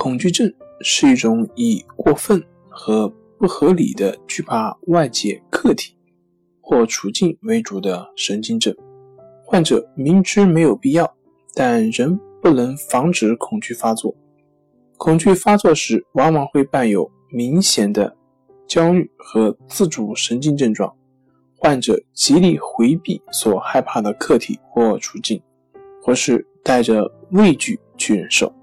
恐惧症是一种以过分和不合理的惧怕外界客体或处境为主的神经症。患者明知没有必要，但仍不能防止恐惧发作。恐惧发作时，往往会伴有明显的焦虑和自主神经症状。患者极力回避所害怕的客体或处境，或是带着畏惧去忍受。